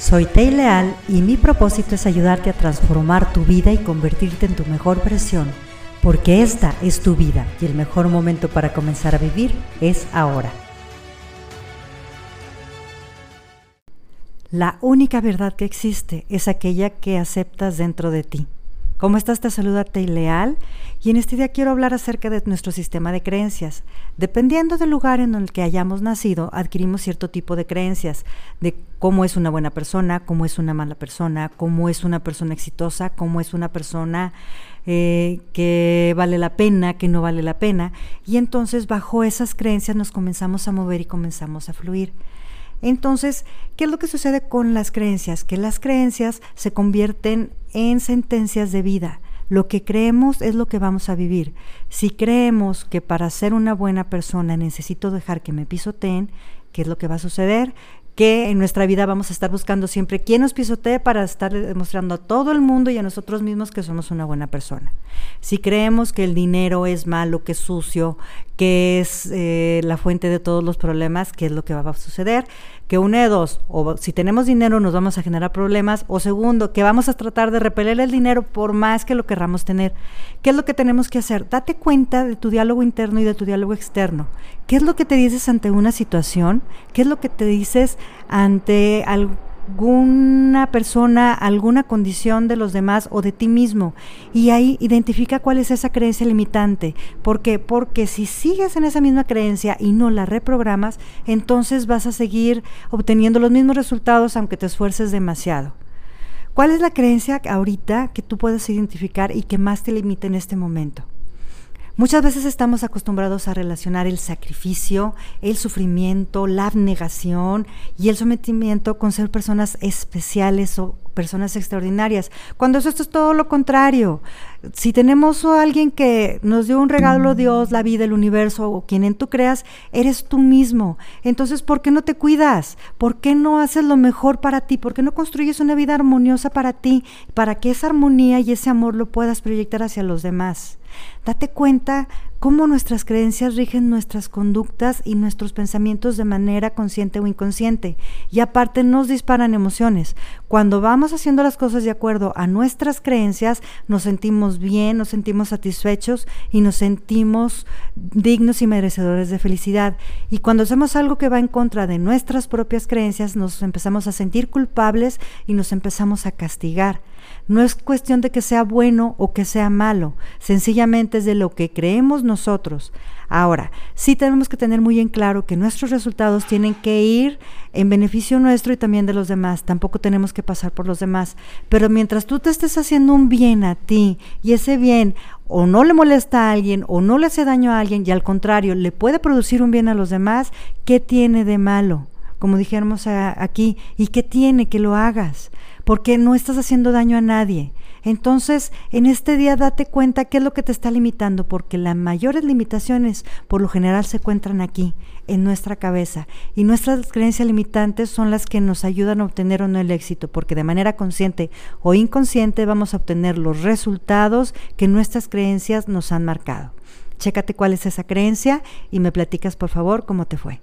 Soy Tei Leal y mi propósito es ayudarte a transformar tu vida y convertirte en tu mejor versión, porque esta es tu vida y el mejor momento para comenzar a vivir es ahora. La única verdad que existe es aquella que aceptas dentro de ti. ¿Cómo estás? Te saluda Leal y en este día quiero hablar acerca de nuestro sistema de creencias. Dependiendo del lugar en el que hayamos nacido, adquirimos cierto tipo de creencias de cómo es una buena persona, cómo es una mala persona, cómo es una persona exitosa, cómo es una persona eh, que vale la pena, que no vale la pena. Y entonces bajo esas creencias nos comenzamos a mover y comenzamos a fluir. Entonces, ¿qué es lo que sucede con las creencias? Que las creencias se convierten en sentencias de vida. Lo que creemos es lo que vamos a vivir. Si creemos que para ser una buena persona necesito dejar que me pisoteen, ¿qué es lo que va a suceder? que en nuestra vida vamos a estar buscando siempre quién nos pisotee para estar demostrando a todo el mundo y a nosotros mismos que somos una buena persona. Si creemos que el dinero es malo, que es sucio, que es eh, la fuente de todos los problemas, ¿qué es lo que va a suceder? Que una de dos, o si tenemos dinero nos vamos a generar problemas, o segundo, que vamos a tratar de repeler el dinero por más que lo querramos tener. ¿Qué es lo que tenemos que hacer? Date cuenta de tu diálogo interno y de tu diálogo externo. ¿Qué es lo que te dices ante una situación? ¿Qué es lo que te dices ante algo? Alguna persona, alguna condición de los demás o de ti mismo. Y ahí identifica cuál es esa creencia limitante. ¿Por qué? Porque si sigues en esa misma creencia y no la reprogramas, entonces vas a seguir obteniendo los mismos resultados aunque te esfuerces demasiado. ¿Cuál es la creencia ahorita que tú puedes identificar y que más te limita en este momento? Muchas veces estamos acostumbrados a relacionar el sacrificio, el sufrimiento, la abnegación y el sometimiento con ser personas especiales o personas extraordinarias, cuando eso esto es todo lo contrario. Si tenemos a alguien que nos dio un regalo, Dios, la vida, el universo, o quien en tú creas, eres tú mismo. Entonces, ¿por qué no te cuidas? ¿Por qué no haces lo mejor para ti? ¿Por qué no construyes una vida armoniosa para ti, para que esa armonía y ese amor lo puedas proyectar hacia los demás? Date cuenta cómo nuestras creencias rigen nuestras conductas y nuestros pensamientos de manera consciente o inconsciente. Y aparte nos disparan emociones. Cuando vamos haciendo las cosas de acuerdo a nuestras creencias, nos sentimos bien, nos sentimos satisfechos y nos sentimos dignos y merecedores de felicidad. Y cuando hacemos algo que va en contra de nuestras propias creencias, nos empezamos a sentir culpables y nos empezamos a castigar. No es cuestión de que sea bueno o que sea malo, sencillamente es de lo que creemos nosotros. Ahora, sí tenemos que tener muy en claro que nuestros resultados tienen que ir en beneficio nuestro y también de los demás. Tampoco tenemos que pasar por los demás. Pero mientras tú te estés haciendo un bien a ti y ese bien o no le molesta a alguien o no le hace daño a alguien y al contrario le puede producir un bien a los demás, ¿qué tiene de malo? Como dijéramos aquí, ¿y qué tiene que lo hagas? Porque no estás haciendo daño a nadie. Entonces, en este día date cuenta qué es lo que te está limitando, porque las mayores limitaciones por lo general se encuentran aquí, en nuestra cabeza. Y nuestras creencias limitantes son las que nos ayudan a obtener o no el éxito, porque de manera consciente o inconsciente vamos a obtener los resultados que nuestras creencias nos han marcado. Chécate cuál es esa creencia y me platicas por favor cómo te fue.